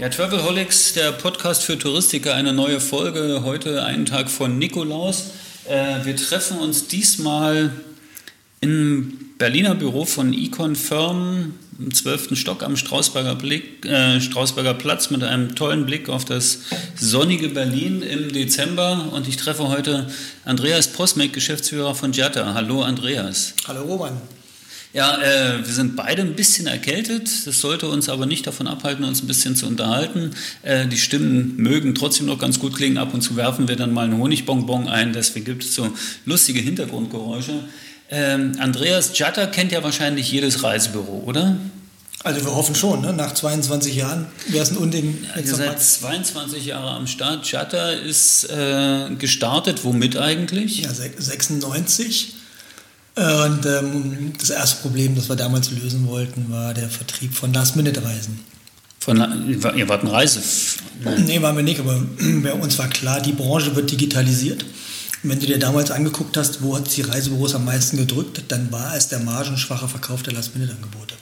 Ja, Travelholics, der Podcast für Touristiker, eine neue Folge. Heute einen Tag von Nikolaus. Äh, wir treffen uns diesmal im Berliner Büro von Econ Firm im 12. Stock am Strausberger, Blick, äh, Strausberger Platz mit einem tollen Blick auf das sonnige Berlin im Dezember. Und ich treffe heute Andreas Posmek, Geschäftsführer von Giatta. Hallo Andreas. Hallo Roman. Ja, äh, wir sind beide ein bisschen erkältet. Das sollte uns aber nicht davon abhalten, uns ein bisschen zu unterhalten. Äh, die Stimmen mögen trotzdem noch ganz gut klingen. Ab und zu werfen wir dann mal einen Honigbonbon ein. Deswegen gibt es so lustige Hintergrundgeräusche. Ähm, Andreas Jatta kennt ja wahrscheinlich jedes Reisebüro, oder? Also wir hoffen schon, ne? nach 22 Jahren wäre es ein Unding. Also seit 22 Jahren am Start. Jatta ist äh, gestartet, womit eigentlich? Ja, 96 und ähm, das erste Problem, das wir damals lösen wollten, war der Vertrieb von Last-Minute-Reisen. Von, ihr wart ein Reise? Nein. Nee, waren wir nicht, aber bei uns war klar, die Branche wird digitalisiert. Und wenn du dir damals angeguckt hast, wo hat die Reisebüros am meisten gedrückt, dann war es der margenschwache Verkauf der Last-Minute-Angebote.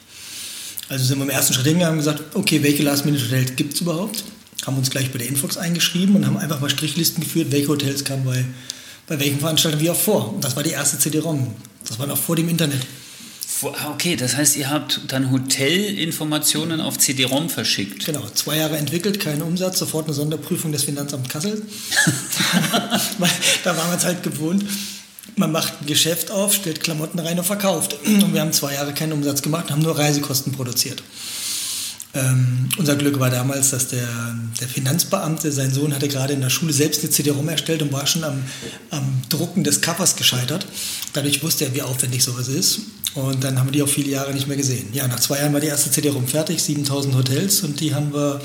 Also sind wir im ersten Schritt hingegangen und gesagt, okay, welche Last-Minute-Hotels gibt es überhaupt? Haben uns gleich bei der Infox eingeschrieben und haben einfach mal Strichlisten geführt, welche Hotels kamen bei, bei welchen Veranstaltungen wie auch vor. Und das war die erste CD-ROM. Das war noch vor dem Internet. Ah, okay, das heißt, ihr habt dann Hotelinformationen auf CD-ROM verschickt. Genau, zwei Jahre entwickelt, kein Umsatz, sofort eine Sonderprüfung des Finanzamts Kassel. da waren wir es halt gewohnt. Man macht ein Geschäft auf, stellt Klamotten rein und verkauft. Und wir haben zwei Jahre keinen Umsatz gemacht, haben nur Reisekosten produziert. Ähm, unser Glück war damals, dass der, der, Finanzbeamte, sein Sohn hatte gerade in der Schule selbst eine CD-ROM erstellt und war schon am, am, Drucken des Covers gescheitert. Dadurch wusste er, wie aufwendig sowas ist. Und dann haben wir die auch viele Jahre nicht mehr gesehen. Ja, nach zwei Jahren war die erste CD-ROM fertig, 7000 Hotels und die haben wir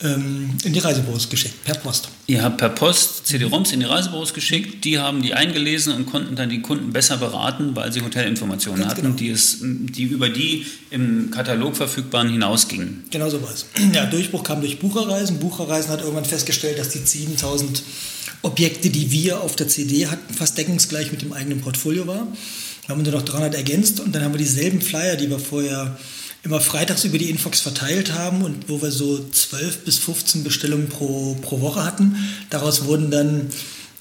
in die Reisebüros geschickt, per Post. Ihr habt per Post CD-ROMs in die Reisebüros geschickt, die haben die eingelesen und konnten dann die Kunden besser beraten, weil sie Hotelinformationen Ganz hatten, genau. die, es, die über die im Katalog verfügbaren hinausgingen. Genau so war es. Ja, Durchbruch kam durch Bucherreisen. Bucherreisen hat irgendwann festgestellt, dass die 7000 Objekte, die wir auf der CD hatten, fast deckungsgleich mit dem eigenen Portfolio war. Wir haben nur noch 300 ergänzt und dann haben wir dieselben Flyer, die wir vorher immer freitags über die Infox verteilt haben und wo wir so 12 bis 15 Bestellungen pro, pro Woche hatten. Daraus wurden dann,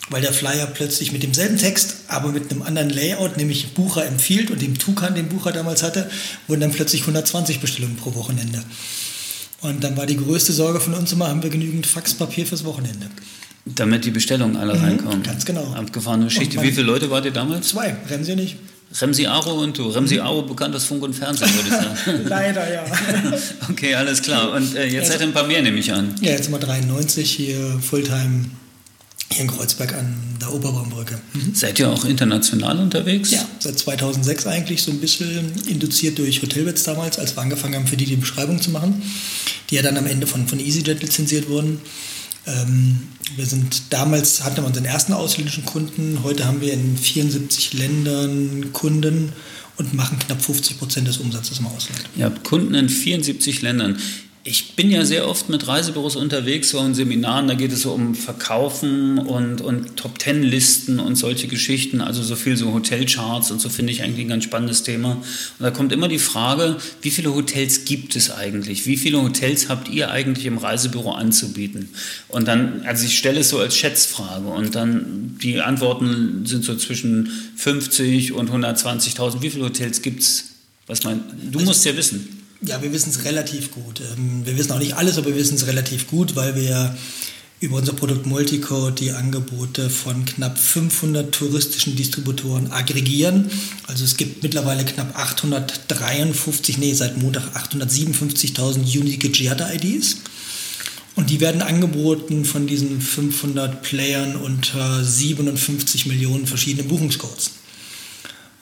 weil der Flyer plötzlich mit demselben Text, aber mit einem anderen Layout, nämlich Bucher empfiehlt und dem Tukan, den Bucher damals hatte, wurden dann plötzlich 120 Bestellungen pro Wochenende. Und dann war die größte Sorge von uns immer, haben wir genügend Faxpapier fürs Wochenende. Damit die Bestellungen alle mhm, reinkommen. Ganz genau. Abgefahrene Geschichte. Wie viele Leute wart ihr damals? Zwei, rennen Sie nicht. Remsi Aro und du. Remsi Aro bekannt aus Funk und Fernsehen, würde ich sagen. Leider, ja. okay, alles klar. Und äh, jetzt ja, seid ihr ein paar mehr, nehme ich an. Ja, jetzt mal 93 hier Fulltime hier in Kreuzberg an der Oberbaumbrücke. Mhm. Seid ihr auch international unterwegs? Ja, seit 2006 eigentlich so ein bisschen induziert durch Hotelbeds damals, als wir angefangen haben, für die die Beschreibung zu machen, die ja dann am Ende von, von EasyJet lizenziert wurden. Ähm, wir sind damals hatten wir unseren ersten ausländischen Kunden, heute haben wir in 74 Ländern Kunden und machen knapp 50 Prozent des Umsatzes im Ausland. Ihr habt Kunden in 74 Ländern. Ich bin ja sehr oft mit Reisebüros unterwegs, so in Seminaren, da geht es so um Verkaufen und, und Top-Ten-Listen und solche Geschichten, also so viel so Hotelcharts und so finde ich eigentlich ein ganz spannendes Thema. Und da kommt immer die Frage, wie viele Hotels gibt es eigentlich? Wie viele Hotels habt ihr eigentlich im Reisebüro anzubieten? Und dann, also ich stelle es so als Schätzfrage und dann die Antworten sind so zwischen 50 und 120.000. Wie viele Hotels gibt es? Was mein, du also, musst ja wissen. Ja, wir wissen es relativ gut. Ähm, wir wissen auch nicht alles, aber wir wissen es relativ gut, weil wir über unser Produkt Multicode die Angebote von knapp 500 touristischen Distributoren aggregieren. Also es gibt mittlerweile knapp 853, nee, seit Montag 857.000 unique Giada-IDs. Und die werden angeboten von diesen 500 Playern unter 57 Millionen verschiedene Buchungscodes.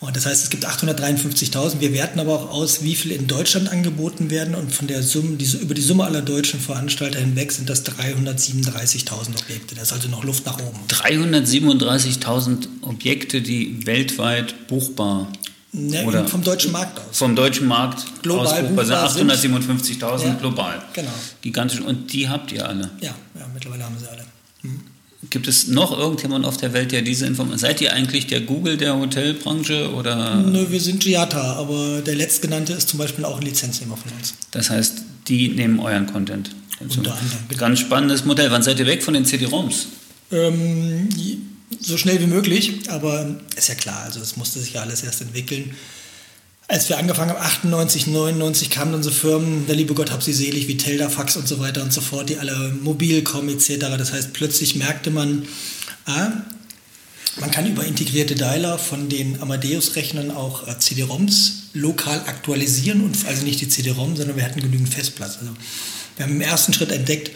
Und das heißt, es gibt 853.000. Wir werten aber auch aus, wie viel in Deutschland angeboten werden. Und von der Summe, diese, über die Summe aller deutschen Veranstalter hinweg sind das 337.000 Objekte. Da ist also noch Luft nach oben. 337.000 Objekte, die weltweit buchbar ja, Oder vom deutschen Markt aus. Vom deutschen Markt global aus buchbar sind 857.000 ja, global. Genau. Gigantisch. Und die habt ihr alle? Ja, ja mittlerweile haben sie alle. Gibt es noch irgendjemand auf der Welt, der diese Informationen... Seid ihr eigentlich der Google der Hotelbranche oder... Nö, wir sind Giata, aber der letztgenannte ist zum Beispiel auch ein Lizenznehmer von uns. Das heißt, die nehmen euren Content. Unter anderem. Genau. Ganz spannendes Modell. Wann seid ihr weg von den CD-ROMs? Ähm, so schnell wie möglich, aber ist ja klar, also das musste sich ja alles erst entwickeln. Als wir angefangen haben, 98, 99, kamen dann so Firmen, der liebe Gott hab sie selig, wie Teldafax und so weiter und so fort, die alle mobil kommen etc. Das heißt, plötzlich merkte man, ah, man kann über integrierte Dialer von den Amadeus-Rechnern auch äh, CD-ROMs lokal aktualisieren und also nicht die CD-ROM, sondern wir hatten genügend Festplatz. Also wir haben im ersten Schritt entdeckt,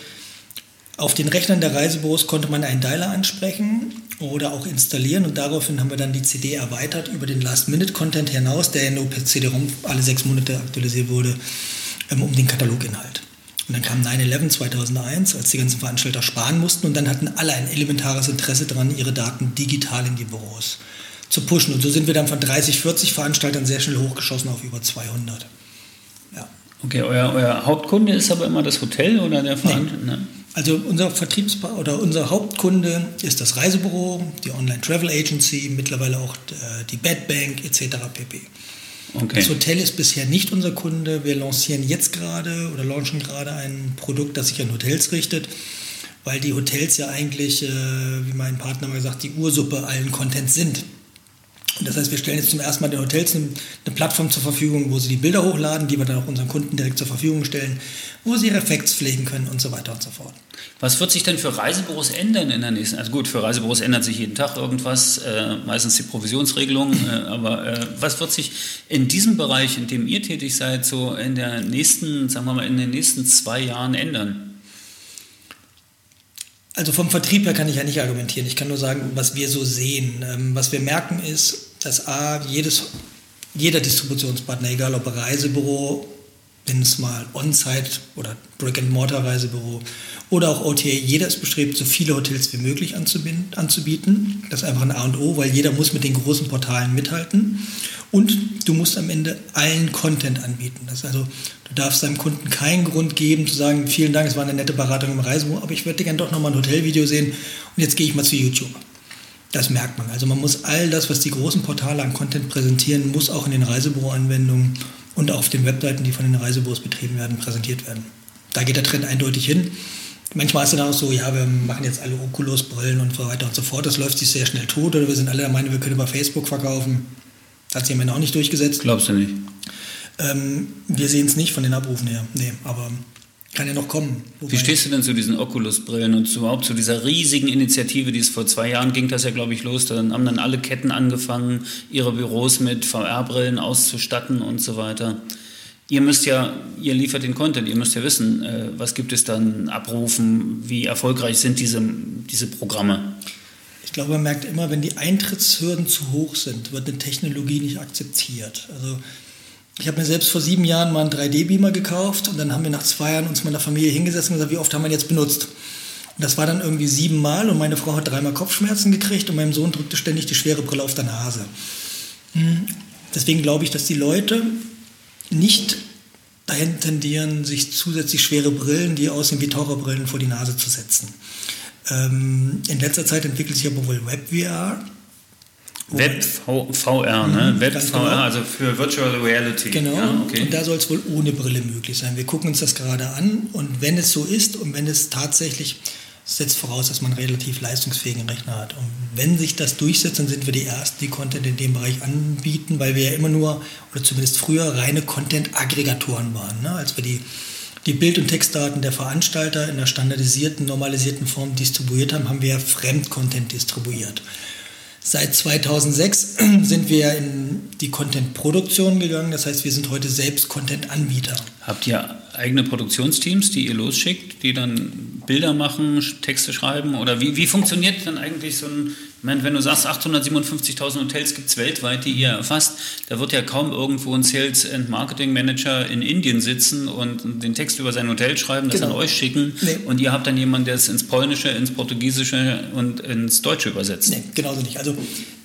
auf den Rechnern der Reisebüros konnte man einen Dialer ansprechen oder auch installieren und daraufhin haben wir dann die CD erweitert über den Last-Minute-Content hinaus, der nur per CD-ROM alle sechs Monate aktualisiert wurde, ähm, um den Kataloginhalt. Und dann kam 9-11 2001, als die ganzen Veranstalter sparen mussten und dann hatten alle ein elementares Interesse daran, ihre Daten digital in die Büros zu pushen. Und so sind wir dann von 30, 40 Veranstaltern sehr schnell hochgeschossen auf über 200. Ja. Okay, euer, euer Hauptkunde ist aber immer das Hotel oder der Veranstalter? Nee. Also unser Vertriebspa oder unser Hauptkunde ist das Reisebüro, die Online Travel Agency, mittlerweile auch äh, die Bedbank etc. pp. Okay. Das Hotel ist bisher nicht unser Kunde. Wir lancieren jetzt gerade oder launchen gerade ein Produkt, das sich an Hotels richtet, weil die Hotels ja eigentlich, äh, wie mein Partner mal gesagt, die Ursuppe allen Contents sind. Das heißt, wir stellen jetzt zum ersten Mal den Hotels eine, eine, Plattform zur Verfügung, wo sie die Bilder hochladen, die wir dann auch unseren Kunden direkt zur Verfügung stellen, wo sie ihre Facts pflegen können und so weiter und so fort. Was wird sich denn für Reisebüros ändern in der nächsten? Also gut, für Reisebüros ändert sich jeden Tag irgendwas, äh, meistens die Provisionsregelung. Äh, aber äh, was wird sich in diesem Bereich, in dem ihr tätig seid, so in der nächsten, sagen wir mal, in den nächsten zwei Jahren ändern? Also vom Vertrieb her kann ich ja nicht argumentieren. Ich kann nur sagen, was wir so sehen. Ähm, was wir merken ist, dass A, jedes, jeder Distributionspartner, egal ob Reisebüro, wenn es mal On-Site oder Brick-and-Mortar-Reisebüro oder auch OTA, jeder ist bestrebt, so viele Hotels wie möglich anzubieten. Das ist einfach ein A und O, weil jeder muss mit den großen Portalen mithalten. Und du musst am Ende allen Content anbieten. Das also, du darfst deinem Kunden keinen Grund geben zu sagen, vielen Dank, es war eine nette Beratung im Reisebüro, aber ich würde gerne doch nochmal ein Hotelvideo sehen und jetzt gehe ich mal zu YouTube. Das merkt man. Also man muss all das, was die großen Portale an Content präsentieren, muss auch in den Reisebüro-Anwendungen und auf den Webseiten, die von den Reisebüros betrieben werden, präsentiert werden. Da geht der Trend eindeutig hin. Manchmal ist es dann auch so, ja, wir machen jetzt alle Oculus-Brillen und so weiter und so fort. Das läuft sich sehr schnell tot oder wir sind alle der Meinung, wir können über Facebook verkaufen. Das hat sich am Ende auch nicht durchgesetzt. Glaubst du nicht? Ähm, wir sehen es nicht von den Abrufen her. Nee, aber kann ja noch kommen. Wobei Wie stehst du denn zu diesen Oculus-Brillen und überhaupt zu dieser riesigen Initiative, die es vor zwei Jahren ging, das ja, glaube ich, los. Dann haben dann alle Ketten angefangen, ihre Büros mit VR-Brillen auszustatten und so weiter. Ihr müsst ja, ihr liefert den Content, ihr müsst ja wissen, äh, was gibt es dann abrufen, wie erfolgreich sind diese, diese Programme. Ich glaube, man merkt immer, wenn die Eintrittshürden zu hoch sind, wird eine Technologie nicht akzeptiert. Also ich habe mir selbst vor sieben Jahren mal einen 3D-Beamer gekauft und dann haben wir nach zwei Jahren uns mit der Familie hingesetzt und gesagt, wie oft haben wir ihn jetzt benutzt? Und das war dann irgendwie siebenmal und meine Frau hat dreimal Kopfschmerzen gekriegt und meinem Sohn drückte ständig die schwere Brille auf der Nase. Hm. Deswegen glaube ich, dass die Leute nicht dahin tendieren, sich zusätzlich schwere Brillen, die aussehen wie Taucherbrillen, vor die Nase zu setzen. Ähm, in letzter Zeit entwickelt sich aber wohl WebVR Web VR, ne? Mhm, Web VR, genau. also für Virtual Reality. Genau. Ja, okay. Und da soll es wohl ohne Brille möglich sein. Wir gucken uns das gerade an und wenn es so ist und wenn es tatsächlich setzt voraus, dass man einen relativ leistungsfähigen Rechner hat. Und wenn sich das durchsetzt, dann sind wir die Ersten, die Content in dem Bereich anbieten, weil wir ja immer nur, oder zumindest früher, reine Content-Aggregatoren waren. Ne? Als wir die, die Bild- und Textdaten der Veranstalter in einer standardisierten, normalisierten Form distribuiert haben, haben wir ja Fremdcontent distribuiert. Seit 2006 sind wir in die Content-Produktion gegangen. Das heißt, wir sind heute selbst Content-Anbieter. Habt ihr eigene Produktionsteams, die ihr losschickt, die dann Bilder machen, Texte schreiben? Oder wie, wie funktioniert dann eigentlich so ein, ich meine, wenn du sagst, 857.000 Hotels gibt es weltweit, die ihr erfasst, da wird ja kaum irgendwo ein Sales and Marketing Manager in Indien sitzen und den Text über sein Hotel schreiben, das genau. an euch schicken nee. und ihr habt dann jemanden, der es ins Polnische, ins Portugiesische und ins Deutsche übersetzt. Nee, genauso nicht. Also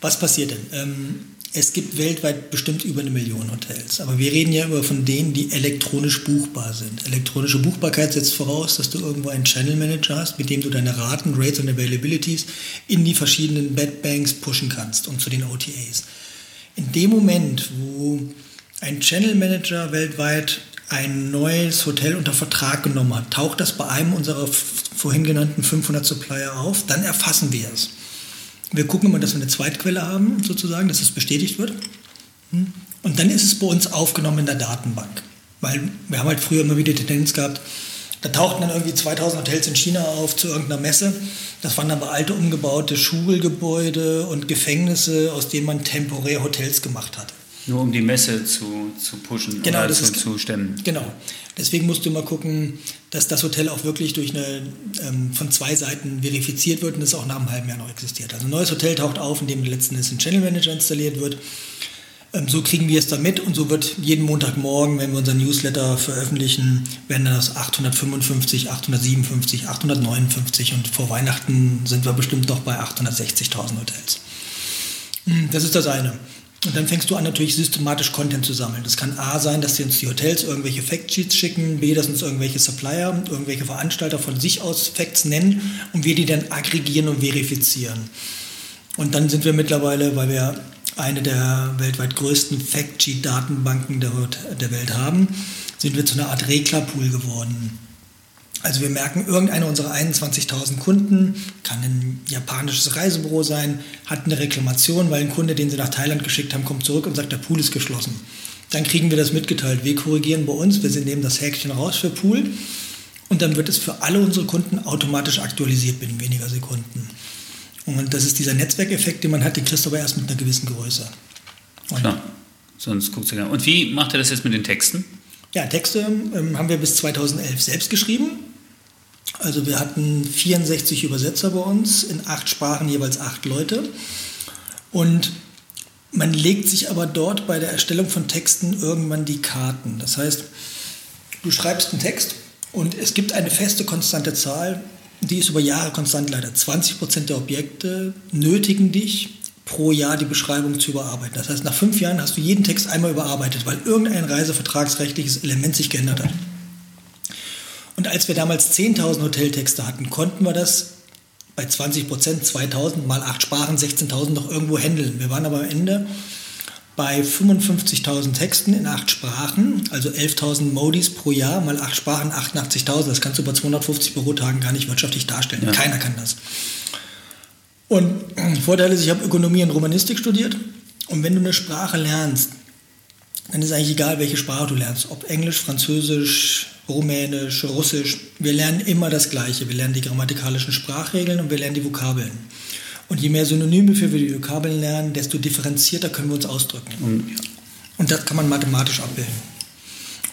was passiert denn? Ähm, es gibt weltweit bestimmt über eine Million Hotels. Aber wir reden ja immer von denen, die elektronisch buchbar sind. Elektronische Buchbarkeit setzt voraus, dass du irgendwo einen Channel Manager hast, mit dem du deine Raten, Rates und Availabilities in die verschiedenen Bedbanks pushen kannst und zu den OTAs. In dem Moment, wo ein Channel Manager weltweit ein neues Hotel unter Vertrag genommen hat, taucht das bei einem unserer vorhin genannten 500 Supplier auf, dann erfassen wir es. Wir gucken immer, dass wir eine Zweitquelle haben, sozusagen, dass es bestätigt wird. Hm? Und dann ist es bei uns aufgenommen in der Datenbank. Weil wir haben halt früher immer wieder die Tendenz gehabt, da tauchten dann irgendwie 2000 Hotels in China auf zu irgendeiner Messe. Das waren aber alte umgebaute Schulgebäude und Gefängnisse, aus denen man temporär Hotels gemacht hat. Nur um die Messe zu, zu pushen genau, oder das zu, ist, zu stemmen. Genau. Deswegen musst du mal gucken, dass das Hotel auch wirklich durch eine, ähm, von zwei Seiten verifiziert wird und es auch nach einem halben Jahr noch existiert. Also ein neues Hotel taucht auf, in dem letzten Endes ein Channel Manager installiert wird. Ähm, so kriegen wir es dann mit und so wird jeden Montagmorgen, wenn wir unseren Newsletter veröffentlichen, werden dann das 855, 857, 859 und vor Weihnachten sind wir bestimmt noch bei 860.000 Hotels. Hm, das ist das eine. Und dann fängst du an, natürlich systematisch Content zu sammeln. Das kann A sein, dass die uns die Hotels irgendwelche Factsheets schicken, B, dass uns irgendwelche Supplier, irgendwelche Veranstalter von sich aus Facts nennen und wir die dann aggregieren und verifizieren. Und dann sind wir mittlerweile, weil wir eine der weltweit größten Factsheet-Datenbanken der, der Welt haben, sind wir zu einer Art Reglerpool geworden. Also wir merken, irgendeiner unserer 21.000 Kunden, kann ein japanisches Reisebüro sein, hat eine Reklamation, weil ein Kunde, den sie nach Thailand geschickt haben, kommt zurück und sagt, der Pool ist geschlossen. Dann kriegen wir das mitgeteilt. Wir korrigieren bei uns, wir nehmen das Häkchen raus für Pool und dann wird es für alle unsere Kunden automatisch aktualisiert binnen weniger Sekunden. Und das ist dieser Netzwerkeffekt, den man hat, den kriegst du aber erst mit einer gewissen Größe. Und Klar, sonst guckt du ja. Und wie macht er das jetzt mit den Texten? Ja, Texte ähm, haben wir bis 2011 selbst geschrieben. Also wir hatten 64 Übersetzer bei uns, in acht Sprachen jeweils acht Leute. Und man legt sich aber dort bei der Erstellung von Texten irgendwann die Karten. Das heißt, du schreibst einen Text und es gibt eine feste, konstante Zahl, die ist über Jahre konstant leider. 20 Prozent der Objekte nötigen dich, pro Jahr die Beschreibung zu überarbeiten. Das heißt, nach fünf Jahren hast du jeden Text einmal überarbeitet, weil irgendein reisevertragsrechtliches Element sich geändert hat. Und als wir damals 10.000 Hoteltexte hatten, konnten wir das bei 20 Prozent, 2.000 mal 8 Sprachen, 16.000 noch irgendwo handeln. Wir waren aber am Ende bei 55.000 Texten in 8 Sprachen, also 11.000 Modis pro Jahr mal 8 Sprachen, 88.000. Das kannst du bei 250 Bürotagen gar nicht wirtschaftlich darstellen. Ja. Keiner kann das. Und Vorteil ist, ich habe Ökonomie und Romanistik studiert. Und wenn du eine Sprache lernst, dann ist eigentlich egal, welche Sprache du lernst. Ob Englisch, Französisch, Rumänisch, Russisch. Wir lernen immer das Gleiche. Wir lernen die grammatikalischen Sprachregeln und wir lernen die Vokabeln. Und je mehr Synonyme für wir die Vokabeln lernen, desto differenzierter können wir uns ausdrücken. Und, und das kann man mathematisch abbilden.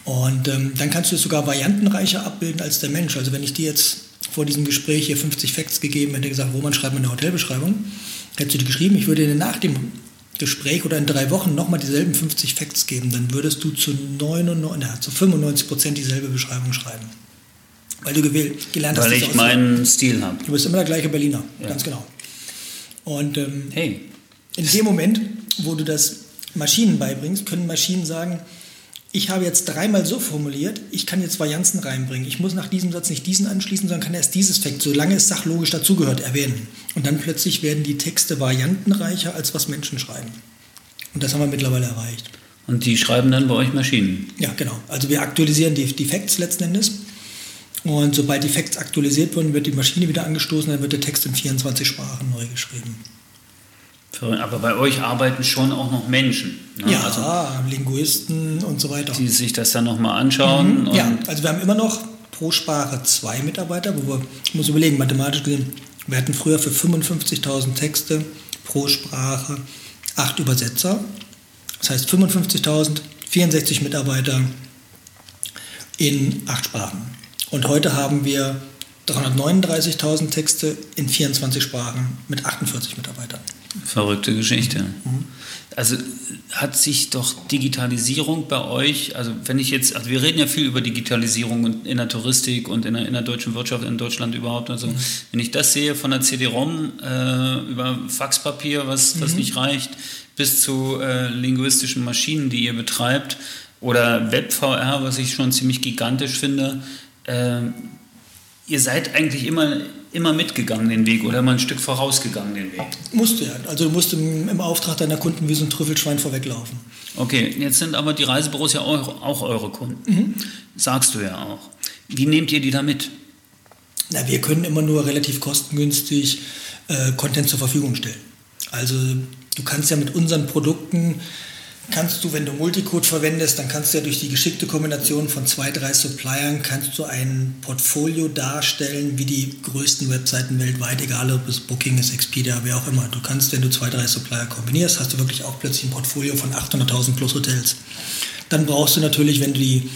Und ähm, dann kannst du es sogar variantenreicher abbilden als der Mensch. Also wenn ich dir jetzt vor diesem Gespräch hier 50 Facts gegeben hätte, gesagt, Roman, schreib mir eine Hotelbeschreibung, hättest du die geschrieben, ich würde dir nach dem Gespräch oder in drei Wochen nochmal dieselben 50 Facts geben, dann würdest du zu, 99, na, zu 95 Prozent dieselbe Beschreibung schreiben. Weil du gewählt, gelernt Weil hast. Weil ich meinen Stil habe. Du bist immer der gleiche Berliner, ja. ganz genau. Und ähm, hey. in dem Moment, wo du das Maschinen beibringst, können Maschinen sagen, ich habe jetzt dreimal so formuliert, ich kann jetzt Varianzen reinbringen. Ich muss nach diesem Satz nicht diesen anschließen, sondern kann erst dieses Fakt, solange es sachlogisch dazugehört, erwähnen. Und dann plötzlich werden die Texte variantenreicher, als was Menschen schreiben. Und das haben wir mittlerweile erreicht. Und die schreiben dann bei euch Maschinen? Ja, genau. Also wir aktualisieren die, die Facts letzten Endes. Und sobald die Facts aktualisiert wurden, wird die Maschine wieder angestoßen, dann wird der Text in 24 Sprachen neu geschrieben. Aber bei euch arbeiten schon auch noch Menschen. Ne? Ja, also, Linguisten und so weiter. Die sich das dann nochmal anschauen. Mhm, ja, also wir haben immer noch pro Sprache zwei Mitarbeiter, wo wir, ich muss überlegen, mathematisch gesehen, wir hatten früher für 55.000 Texte pro Sprache acht Übersetzer. Das heißt 55.000, 64 Mitarbeiter in acht Sprachen. Und heute haben wir 339.000 Texte in 24 Sprachen mit 48 Mitarbeitern. Verrückte Geschichte. Mhm. Also hat sich doch Digitalisierung bei euch, also wenn ich jetzt, also wir reden ja viel über Digitalisierung in der Touristik und in der, in der deutschen Wirtschaft, in Deutschland überhaupt. Also mhm. wenn ich das sehe von der CD-ROM äh, über Faxpapier, was, was mhm. nicht reicht, bis zu äh, linguistischen Maschinen, die ihr betreibt, oder WebVR, was ich schon ziemlich gigantisch finde. Äh, ihr seid eigentlich immer, immer mitgegangen den Weg oder immer ein Stück vorausgegangen den Weg. Musst du ja. Also du musst im, im Auftrag deiner Kunden wie so ein Trüffelschwein vorweglaufen. Okay, jetzt sind aber die Reisebüros ja auch, auch eure Kunden. Mhm. Sagst du ja auch. Wie nehmt ihr die da mit? Na, wir können immer nur relativ kostengünstig äh, Content zur Verfügung stellen. Also du kannst ja mit unseren Produkten kannst du, wenn du Multicode verwendest, dann kannst du ja durch die geschickte Kombination von zwei, drei Suppliern, kannst du ein Portfolio darstellen, wie die größten Webseiten weltweit, egal ob es Booking ist, Expedia, wer auch immer. Du kannst, wenn du zwei, drei Supplier kombinierst, hast du wirklich auch plötzlich ein Portfolio von 800.000 plus Hotels. Dann brauchst du natürlich, wenn du die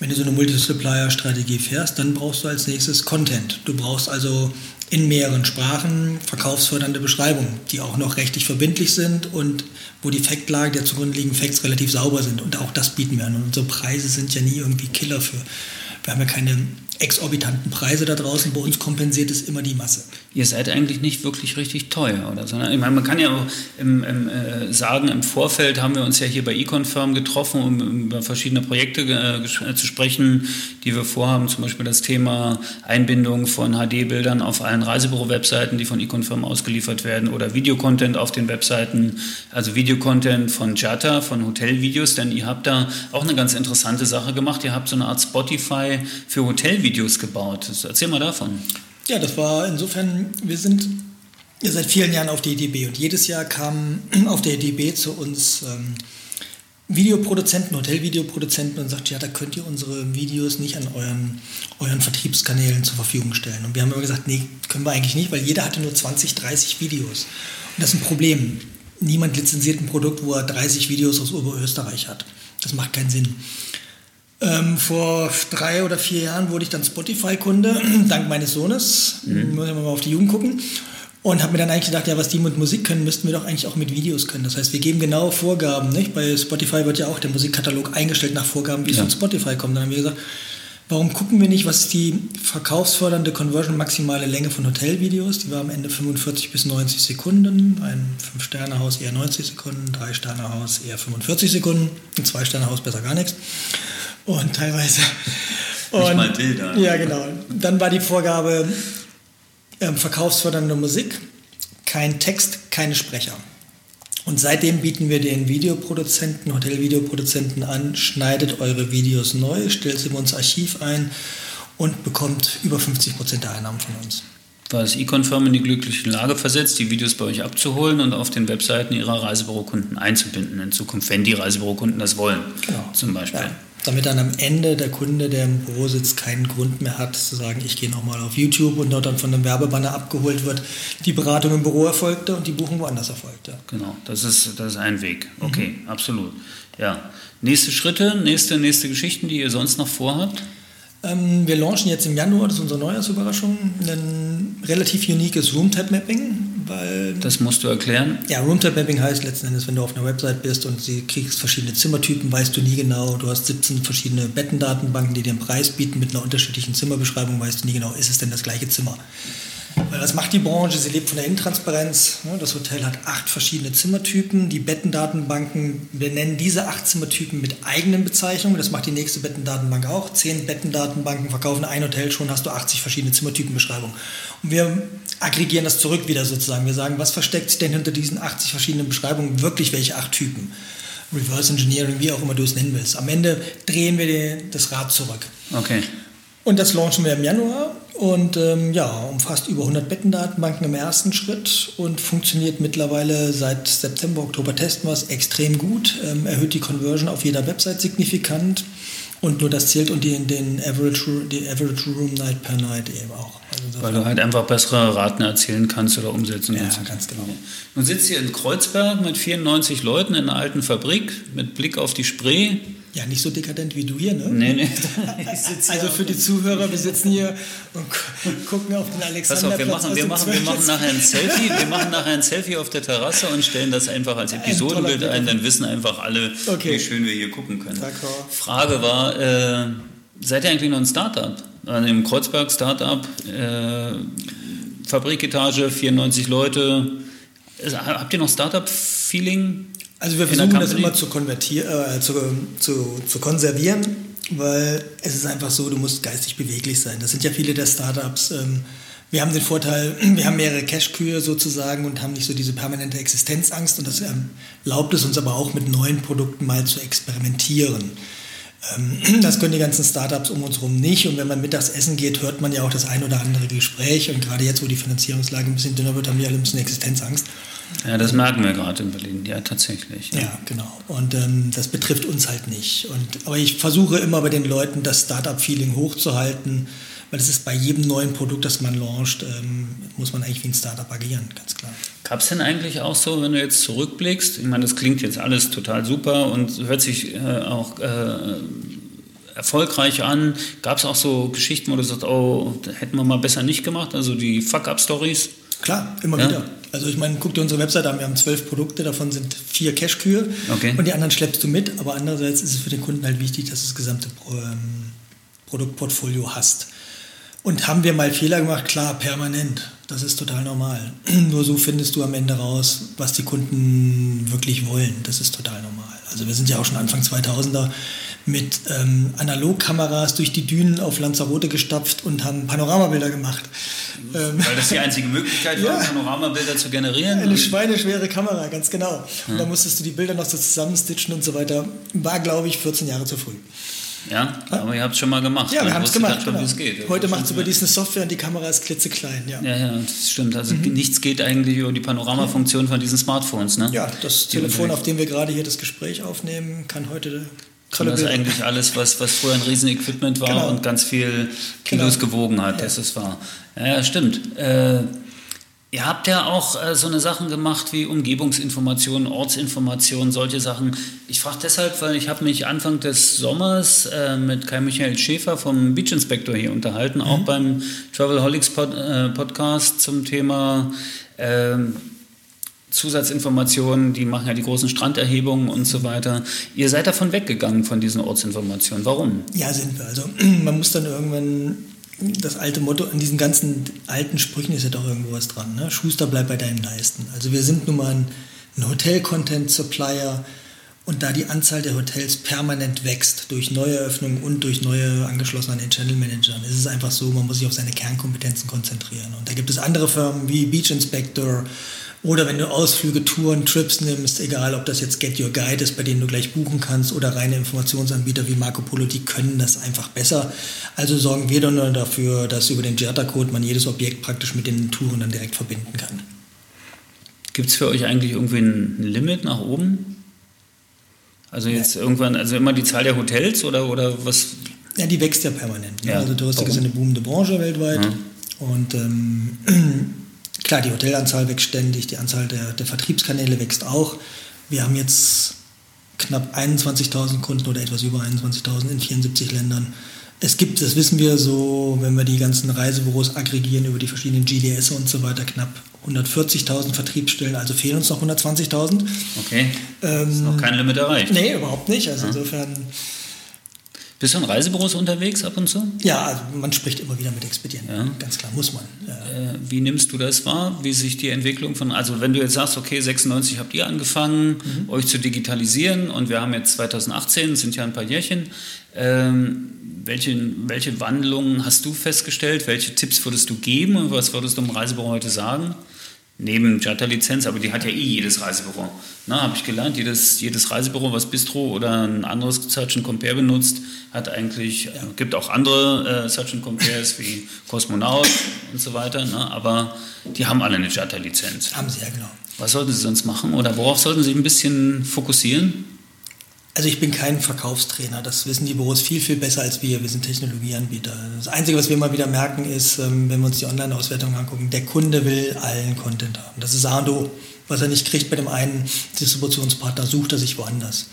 wenn du so eine Multi-Supplier-Strategie fährst, dann brauchst du als nächstes Content. Du brauchst also in mehreren Sprachen verkaufsfördernde Beschreibungen, die auch noch rechtlich verbindlich sind und wo die Factlage der zugrunde liegenden Facts relativ sauber sind. Und auch das bieten wir an. Und unsere Preise sind ja nie irgendwie Killer für. Wir haben ja keine exorbitanten Preise da draußen. Bei uns kompensiert es immer die Masse. Ihr seid eigentlich nicht wirklich richtig teuer, oder? Sondern, ich meine, man kann ja auch im, im, äh, sagen, im Vorfeld haben wir uns ja hier bei Econfirm getroffen, um über verschiedene Projekte äh, zu sprechen, die wir vorhaben. Zum Beispiel das Thema Einbindung von HD-Bildern auf allen Reisebüro-Webseiten, die von Econfirm ausgeliefert werden, oder Videocontent auf den Webseiten, also Videocontent von Jata, von Hotelvideos, denn ihr habt da auch eine ganz interessante Sache gemacht. Ihr habt so eine Art Spotify für Hotelvideos Videos gebaut. Erzähl mal davon. Ja, das war insofern, wir sind seit vielen Jahren auf der EDB und jedes Jahr kamen auf der EDB zu uns ähm, Videoproduzenten, Hotelvideoproduzenten und sagten, ja, da könnt ihr unsere Videos nicht an euren, euren Vertriebskanälen zur Verfügung stellen. Und wir haben immer gesagt, nee, können wir eigentlich nicht, weil jeder hatte nur 20, 30 Videos. Und das ist ein Problem. Niemand lizenziert ein Produkt, wo er 30 Videos aus Oberösterreich hat. Das macht keinen Sinn. Ähm, vor drei oder vier Jahren wurde ich dann Spotify-Kunde, dank meines Sohnes. Mhm. Muss ich mal auf die Jugend gucken. Und habe mir dann eigentlich gedacht, ja, was die mit Musik können, müssten wir doch eigentlich auch mit Videos können. Das heißt, wir geben genaue Vorgaben. Nicht? Bei Spotify wird ja auch der Musikkatalog eingestellt nach Vorgaben, wie es ja. von Spotify kommt. Dann haben wir gesagt, warum gucken wir nicht, was die verkaufsfördernde Conversion maximale Länge von Hotelvideos? Die war am Ende 45 bis 90 Sekunden. Ein 5-Sterne-Haus eher 90 Sekunden, 3-Sterne-Haus eher 45 Sekunden, ein 2-Sterne-Haus besser gar nichts und teilweise. Und, Nicht mal Bilder. Ja, genau. Dann war die Vorgabe ähm, verkaufsfördernde Musik, kein Text, keine Sprecher. Und seitdem bieten wir den Videoproduzenten, Hotelvideoproduzenten an, schneidet eure Videos neu, stellt sie in uns Archiv ein und bekommt über 50 Prozent der Einnahmen von uns. War das E-Confirm in die glückliche Lage versetzt, die Videos bei euch abzuholen und auf den Webseiten ihrer Reisebürokunden einzubinden in Zukunft, wenn die Reisebürokunden das wollen, genau. zum Beispiel. Ja damit dann am Ende der Kunde, der im Büro sitzt, keinen Grund mehr hat zu sagen, ich gehe nochmal auf YouTube und dort dann von einem Werbebanner abgeholt wird, die Beratung im Büro erfolgte und die Buchung woanders erfolgte. Genau, das ist, das ist ein Weg. Okay, mhm. absolut. Ja. Nächste Schritte, nächste, nächste Geschichten, die ihr sonst noch vorhabt? Ähm, wir launchen jetzt im Januar, das ist unsere Neujahrsüberraschung, ein relativ uniques Room-Type-Mapping weil, das musst du erklären. Ja, Roomtype-Mapping heißt letzten Endes, wenn du auf einer Website bist und sie kriegst verschiedene Zimmertypen, weißt du nie genau. Du hast 17 verschiedene Bettendatenbanken, die dir einen Preis bieten mit einer unterschiedlichen Zimmerbeschreibung, weißt du nie genau, ist es denn das gleiche Zimmer. Weil was macht die Branche? Sie lebt von der Intransparenz. Ne? Das Hotel hat acht verschiedene Zimmertypen. Die Bettendatenbanken benennen diese acht Zimmertypen mit eigenen Bezeichnungen. Das macht die nächste Bettendatenbank auch. Zehn Bettendatenbanken verkaufen ein Hotel, schon hast du 80 verschiedene Zimmertypenbeschreibungen. Und wir aggregieren das zurück wieder sozusagen. Wir sagen, was versteckt sich denn hinter diesen 80 verschiedenen Beschreibungen? Wirklich welche acht Typen? Reverse Engineering, wie auch immer du es nennen willst. Am Ende drehen wir das Rad zurück. Okay. Und das launchen wir im Januar und ähm, ja, umfasst über 100 Bettendatenbanken im ersten Schritt und funktioniert mittlerweile seit September, Oktober testen wir es extrem gut, ähm, erhöht die Conversion auf jeder Website signifikant und nur das zählt und die, den Average, die Average Room Night per Night eben auch. Also Weil du halt einfach bessere Raten erzielen kannst oder umsetzen kannst. Ja, ganz genau. Du sitzt hier in Kreuzberg mit 94 Leuten in einer alten Fabrik mit Blick auf die Spree Ja, nicht so dekadent wie du hier, ne? Nee, nee. also für die Zuhörer, wir sitzen hier und gucken auf den Alexander. Pass auf, wir machen, wir machen, wir machen nachher ein Selfie, wir machen nachher ein Selfie auf der Terrasse und stellen das einfach als Episodenbild ein, ein, dann wissen einfach alle, okay. wie schön wir hier gucken können. Frage war, äh, seid ihr eigentlich noch ein Startup? Also Im Kreuzberg Startup, äh, Fabriketage, 94 Leute. Habt ihr noch Startup-Feeling? Also wir versuchen das immer zu, konvertieren, äh, zu, zu, zu konservieren, weil es ist einfach so, du musst geistig beweglich sein. Das sind ja viele der Startups. Ähm, wir haben den Vorteil, wir haben mehrere Cash-Kühe sozusagen und haben nicht so diese permanente Existenzangst und das erlaubt es uns aber auch mit neuen Produkten mal zu experimentieren. Ähm, das können die ganzen Startups um uns herum nicht. Und wenn man mittags essen geht, hört man ja auch das ein oder andere Gespräch. Und gerade jetzt, wo die Finanzierungslage ein bisschen dünner wird, haben die alle ein bisschen Existenzangst. Ja, das merken wir gerade in Berlin, ja, tatsächlich. Ja, ja genau. Und ähm, das betrifft uns halt nicht. Und, aber ich versuche immer bei den Leuten das Startup-Feeling hochzuhalten, weil es ist bei jedem neuen Produkt, das man launcht, ähm, muss man eigentlich wie ein Startup agieren, ganz klar. Gab es denn eigentlich auch so, wenn du jetzt zurückblickst, ich meine, das klingt jetzt alles total super und hört sich äh, auch äh, erfolgreich an. Gab es auch so Geschichten, wo du sagst, oh, hätten wir mal besser nicht gemacht, also die Fuck-Up-Stories? Klar, immer ja? wieder. Also ich meine, guck dir unsere Webseite an, wir haben zwölf Produkte, davon sind vier Cash-Kühe okay. und die anderen schleppst du mit, aber andererseits ist es für den Kunden halt wichtig, dass du das gesamte ähm, Produktportfolio hast. Und haben wir mal Fehler gemacht? Klar, permanent. Das ist total normal. Nur so findest du am Ende raus, was die Kunden wirklich wollen. Das ist total normal. Also wir sind ja auch schon Anfang 2000er mit ähm, Analogkameras durch die Dünen auf Lanzarote gestapft und haben Panoramabilder gemacht. Ähm, Weil das die einzige Möglichkeit war, ja, Panoramabilder zu generieren? Eine schweineschwere Kamera, ganz genau. Und da musstest du die Bilder noch so zusammenstitchen und so weiter. War, glaube ich, 14 Jahre zu früh. Ja, aber ihr habt es schon mal gemacht. Ja, wir haben es gemacht. Genau. geht. Heute macht es über diese Software und die Kamera ist klitzeklein. Ja, ja, ja das stimmt. Also mhm. nichts geht eigentlich über die Panoramafunktion von diesen Smartphones. Ne? Ja, das die Telefon, auf dem wir gerade hier das Gespräch aufnehmen, kann heute kann das ist eigentlich alles, was, was früher ein Riesenequipment war genau. und ganz viel Kilos genau. gewogen hat, ja. das ist wahr. Ja, stimmt. Äh, Ihr habt ja auch äh, so eine Sachen gemacht wie Umgebungsinformationen, Ortsinformationen, solche Sachen. Ich frage deshalb, weil ich habe mich Anfang des Sommers äh, mit Kai Michael Schäfer vom Beach Inspector hier unterhalten, mhm. auch beim Travelholics Pod, äh, Podcast zum Thema ähm, Zusatzinformationen, die machen ja die großen Stranderhebungen und so weiter. Ihr seid davon weggegangen von diesen Ortsinformationen. Warum? Ja, sind wir. Also man muss dann irgendwann das alte Motto, an diesen ganzen alten Sprüchen ist ja doch irgendwo was dran. Ne? Schuster bleibt bei deinen Leisten. Also wir sind nun mal ein, ein Hotel-Content-Supplier und da die Anzahl der Hotels permanent wächst durch neue Eröffnungen und durch neue angeschlossene an den Channel Managern, ist es einfach so, man muss sich auf seine Kernkompetenzen konzentrieren. Und da gibt es andere Firmen wie Beach Inspector oder wenn du Ausflüge, Touren, Trips nimmst, egal ob das jetzt Get Your Guide ist, bei denen du gleich buchen kannst, oder reine Informationsanbieter wie Marco Polo, die können das einfach besser. Also sorgen wir dann nur dafür, dass über den JATA-Code man jedes Objekt praktisch mit den Touren dann direkt verbinden kann. Gibt es für euch eigentlich irgendwie ein Limit nach oben? Also jetzt ja. irgendwann, also immer die Zahl der Hotels oder, oder was? Ja, die wächst ja permanent. Ne? Ja. Also Touristik Warum? ist eine boomende Branche weltweit. Ja. Und ähm, Klar, die Hotelanzahl wächst ständig, die Anzahl der, der Vertriebskanäle wächst auch. Wir haben jetzt knapp 21.000 Kunden oder etwas über 21.000 in 74 Ländern. Es gibt, das wissen wir so, wenn wir die ganzen Reisebüros aggregieren über die verschiedenen GDS und so weiter, knapp 140.000 Vertriebsstellen, also fehlen uns noch 120.000. Okay. Ähm, ist noch kein Limit erreicht. Nee, überhaupt nicht. Also ja. insofern bist du in Reisebüros unterwegs ab und zu? Ja, also man spricht immer wieder mit Expedienten. Ja. Ganz klar, muss man. Ja. Äh, wie nimmst du das wahr? Wie sich die Entwicklung von, also wenn du jetzt sagst, okay, 96 habt ihr angefangen, mhm. euch zu digitalisieren und wir haben jetzt 2018, sind ja ein paar Jährchen. Ähm, welche, welche Wandlungen hast du festgestellt? Welche Tipps würdest du geben und was würdest du im Reisebüro heute sagen? Neben Jata-Lizenz, aber die hat ja eh jedes Reisebüro. Habe ich gelernt, jedes, jedes Reisebüro, was Bistro oder ein anderes Search and Compare benutzt, hat eigentlich, äh, gibt auch andere äh, Search and Compares wie Cosmonaut und so weiter, ne? aber die haben alle eine Jata-Lizenz. Haben sie ja, genau. Was sollten sie sonst machen oder worauf sollten sie ein bisschen fokussieren? Also ich bin kein Verkaufstrainer, das wissen die Büros viel, viel besser als wir. Wir sind Technologieanbieter. Das Einzige, was wir immer wieder merken, ist, ähm, wenn wir uns die Online-Auswertung angucken, der Kunde will allen Content haben. Das ist A und O. Was er nicht kriegt bei dem einen Distributionspartner, sucht er sich woanders.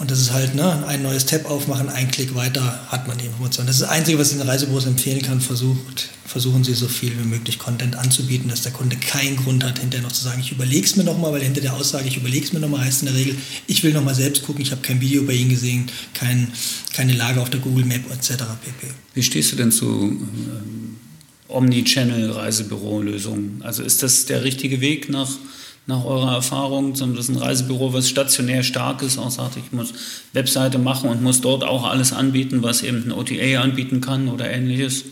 Und das ist halt ne, ein neues Tab aufmachen, ein Klick weiter, hat man die Information. Das ist das Einzige, was ich den Reisebüros empfehlen kann. Versucht, versuchen Sie so viel wie möglich Content anzubieten, dass der Kunde keinen Grund hat, hinterher noch zu sagen, ich überlege es mir nochmal, weil hinter der Aussage, ich überlege es mir nochmal, heißt in der Regel, ich will nochmal selbst gucken, ich habe kein Video bei Ihnen gesehen, kein, keine Lage auf der Google Map etc. pp. Wie stehst du denn zu ähm, Omnichannel-Reisebüro-Lösungen? Also ist das der richtige Weg nach nach eurer Erfahrung? Das ist ein Reisebüro, was stationär stark ist, auch sagt, ich muss Webseite machen und muss dort auch alles anbieten, was eben ein OTA anbieten kann oder ähnliches?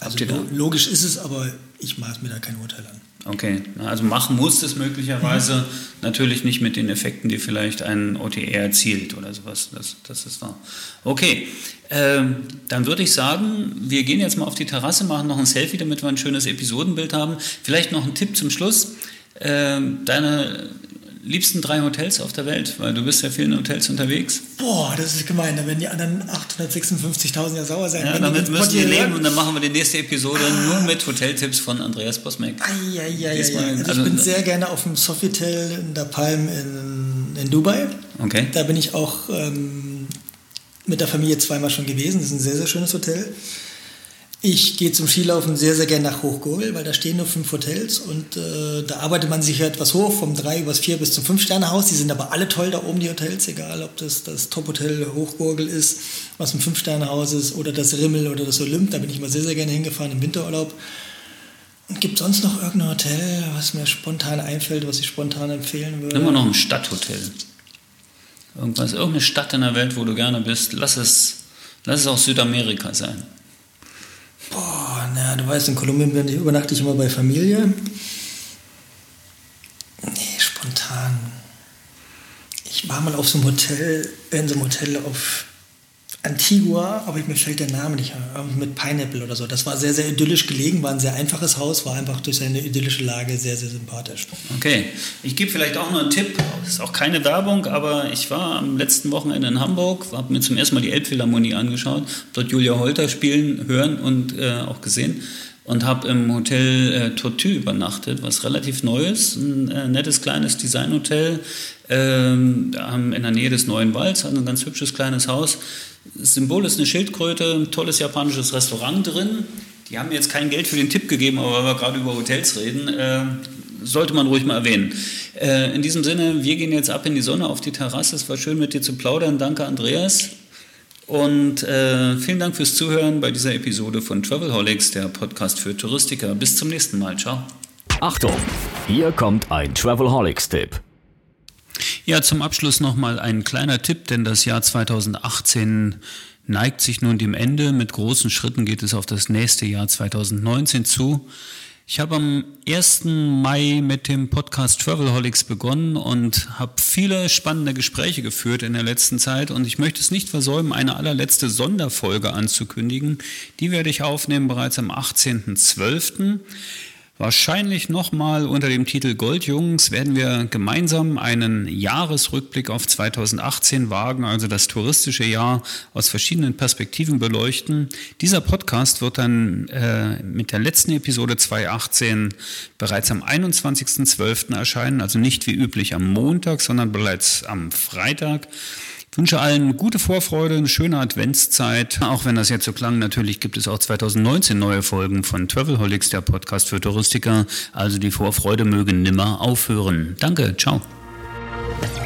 Also logisch ist es, aber ich maß mir da kein Urteil an. Okay, also machen muss es möglicherweise mhm. natürlich nicht mit den Effekten, die vielleicht ein OTA erzielt oder sowas. Das, das ist da. Okay, ähm, dann würde ich sagen, wir gehen jetzt mal auf die Terrasse, machen noch ein Selfie, damit wir ein schönes Episodenbild haben. Vielleicht noch ein Tipp zum Schluss äh, deine liebsten drei Hotels auf der Welt? Weil du bist ja vielen Hotels unterwegs. Boah, das ist gemein. Da werden die anderen 856.000 ja sauer sein. Ja, damit müssen wir leben und dann machen wir die nächste Episode ah. nur mit Hoteltipps von Andreas Bosmek. Ja, also, also ich bin sehr gerne auf dem Sofitel in der Palm in, in Dubai. Okay. Da bin ich auch ähm, mit der Familie zweimal schon gewesen. Das ist ein sehr, sehr schönes Hotel. Ich gehe zum Skilaufen sehr, sehr gerne nach Hochgurgel, weil da stehen nur fünf Hotels und äh, da arbeitet man sich etwas hoch, vom drei übers vier bis zum fünf Sterne Haus. Die sind aber alle toll da oben, die Hotels, egal ob das das Top-Hotel Hochgurgel ist, was ein fünf Sterne Haus ist, oder das Rimmel oder das Olymp. Da bin ich mal sehr, sehr gerne hingefahren im Winterurlaub. Und gibt sonst noch irgendein Hotel, was mir spontan einfällt, was ich spontan empfehlen würde? Immer noch ein Stadthotel. Irgendwas, irgendeine Stadt in der Welt, wo du gerne bist. Lass es, lass es auch Südamerika sein. Boah, na, du weißt, in Kolumbien übernachte ich immer bei Familie. Nee, spontan. Ich war mal auf so einem Hotel, in so einem Hotel auf Antigua, aber mir fällt der Name nicht an, mit Pineapple oder so. Das war sehr, sehr idyllisch gelegen, war ein sehr einfaches Haus, war einfach durch seine idyllische Lage sehr, sehr sympathisch. Okay, ich gebe vielleicht auch noch einen Tipp, das ist auch keine Werbung, aber ich war am letzten Wochenende in Hamburg, habe mir zum ersten Mal die Elbphilharmonie angeschaut, dort Julia Holter spielen, hören und äh, auch gesehen und habe im Hotel äh, Tortue übernachtet, was relativ neu ist, ein äh, nettes kleines Designhotel ähm, in der Nähe des Neuen Walds, also ein ganz hübsches kleines Haus. Das Symbol ist eine Schildkröte, ein tolles japanisches Restaurant drin. Die haben mir jetzt kein Geld für den Tipp gegeben, aber weil wir gerade über Hotels reden, äh, sollte man ruhig mal erwähnen. Äh, in diesem Sinne, wir gehen jetzt ab in die Sonne auf die Terrasse. Es war schön mit dir zu plaudern. Danke, Andreas. Und äh, vielen Dank fürs Zuhören bei dieser Episode von Travelholics, der Podcast für Touristiker. Bis zum nächsten Mal. Ciao. Achtung, hier kommt ein Travelholics-Tipp. Ja, zum Abschluss nochmal ein kleiner Tipp, denn das Jahr 2018 neigt sich nun dem Ende. Mit großen Schritten geht es auf das nächste Jahr 2019 zu. Ich habe am 1. Mai mit dem Podcast Travelholics begonnen und habe viele spannende Gespräche geführt in der letzten Zeit und ich möchte es nicht versäumen, eine allerletzte Sonderfolge anzukündigen. Die werde ich aufnehmen bereits am 18.12. Wahrscheinlich nochmal unter dem Titel Goldjungs werden wir gemeinsam einen Jahresrückblick auf 2018 wagen, also das touristische Jahr aus verschiedenen Perspektiven beleuchten. Dieser Podcast wird dann äh, mit der letzten Episode 2018 bereits am 21.12. erscheinen, also nicht wie üblich am Montag, sondern bereits am Freitag. Ich wünsche allen gute Vorfreude, eine schöne Adventszeit. Auch wenn das jetzt so klang, natürlich gibt es auch 2019 neue Folgen von Travelholics, der Podcast für Touristiker. Also die Vorfreude möge nimmer aufhören. Danke, ciao.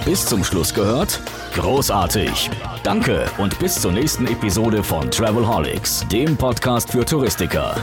Bis zum Schluss gehört? Großartig. Danke und bis zur nächsten Episode von Travelholics, dem Podcast für Touristiker.